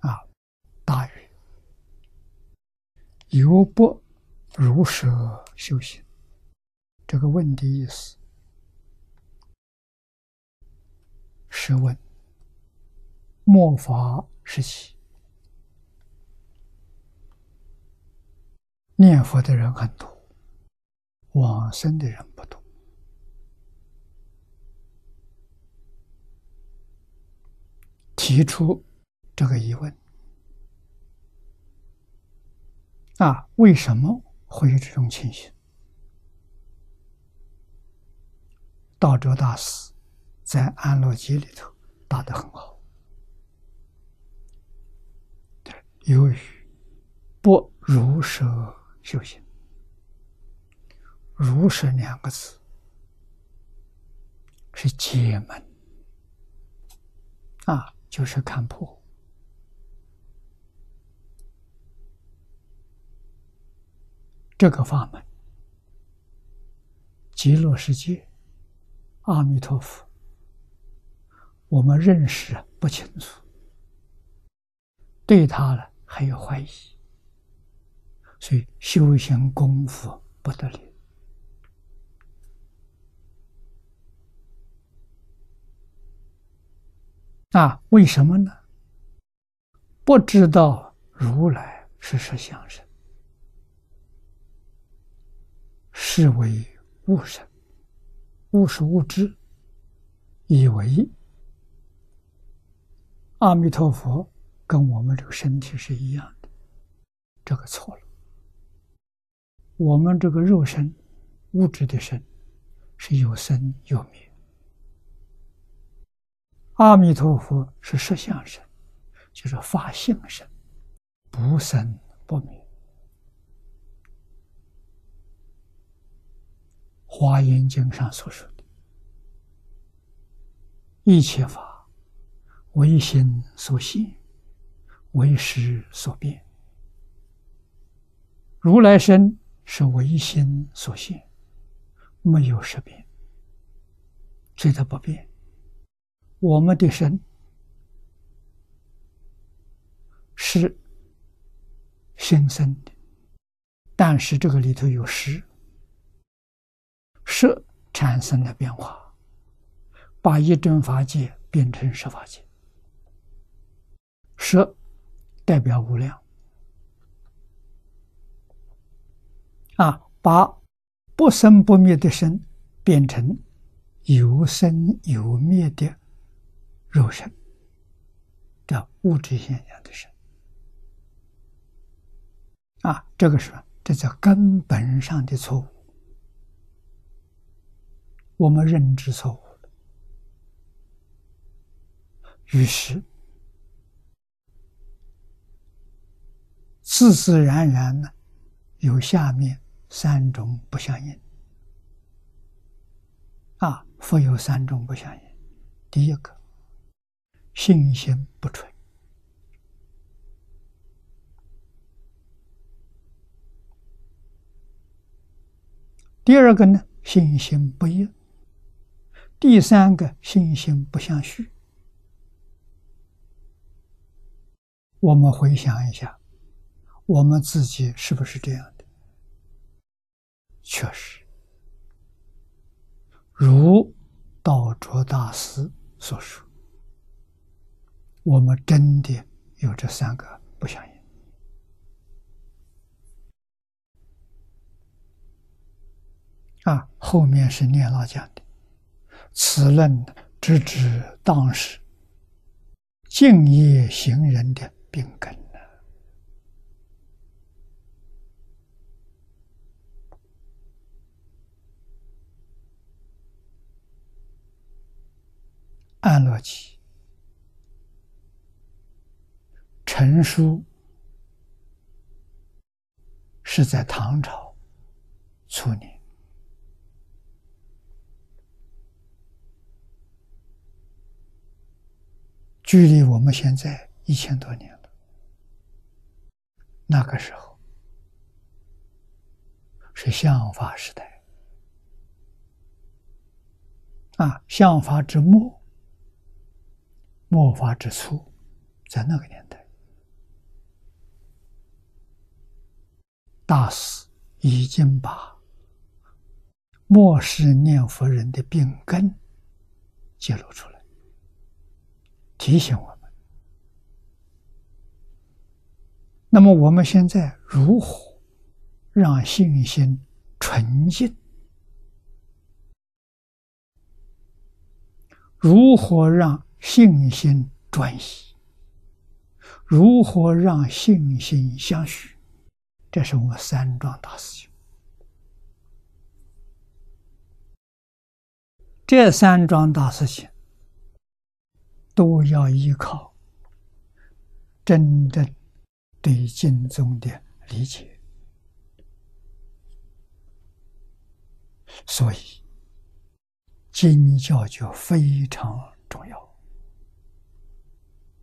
啊，大于有不如实修行。这个问题意思是问：末法时期，念佛的人很多，往生的人不多。提出这个疑问啊，为什么会有这种情形？道哲大师在《安乐集》里头答得很好，由于不如实修行，“如实”两个字是解门啊。就是看破这个法门，极乐世界，阿弥陀佛，我们认识不清楚，对他呢还有怀疑，所以修行功夫不得了。啊，为什么呢？不知道如来是实相身，是为物身，物是物质，以为阿弥陀佛跟我们这个身体是一样的，这个错了。我们这个肉身，物质的身，是有生有灭。阿弥陀佛是实相身，就是法性身，不生不灭。华严经上所说的，一切法唯心所现，唯识所变。如来身是唯心所现，没有识变，所以它不变。我们的身是心生的，但是这个里头有识，识产生了变化，把一真法界变成十法界，识代表无量。啊，把不生不灭的身变成有生有灭的。肉身，这物质现象的身。啊，这个是这叫根本上的错误，我们认知错误了，于是自自然然呢，有下面三种不相应啊，复有三种不相应，第一个。信心不纯。第二个呢，信心不一；第三个，信心不相续。我们回想一下，我们自己是不是这样的？确实，如道卓大师所说。我们真的有这三个不相应啊！后面是念老讲的，此论直指当时敬业行人的病根呢。安乐集。陈书是在唐朝初年，距离我们现在一千多年了那个时候是相法时代。啊相法之末末法之初在那个年代大师已经把末世念佛人的病根揭露出来提醒我们。那么我们现在如何让信心纯净？如何让信心专一？如何让信心相续？这是我三桩大事情。这三桩大事情都要依靠真正对经宗的理解，所以。经教就非常重要。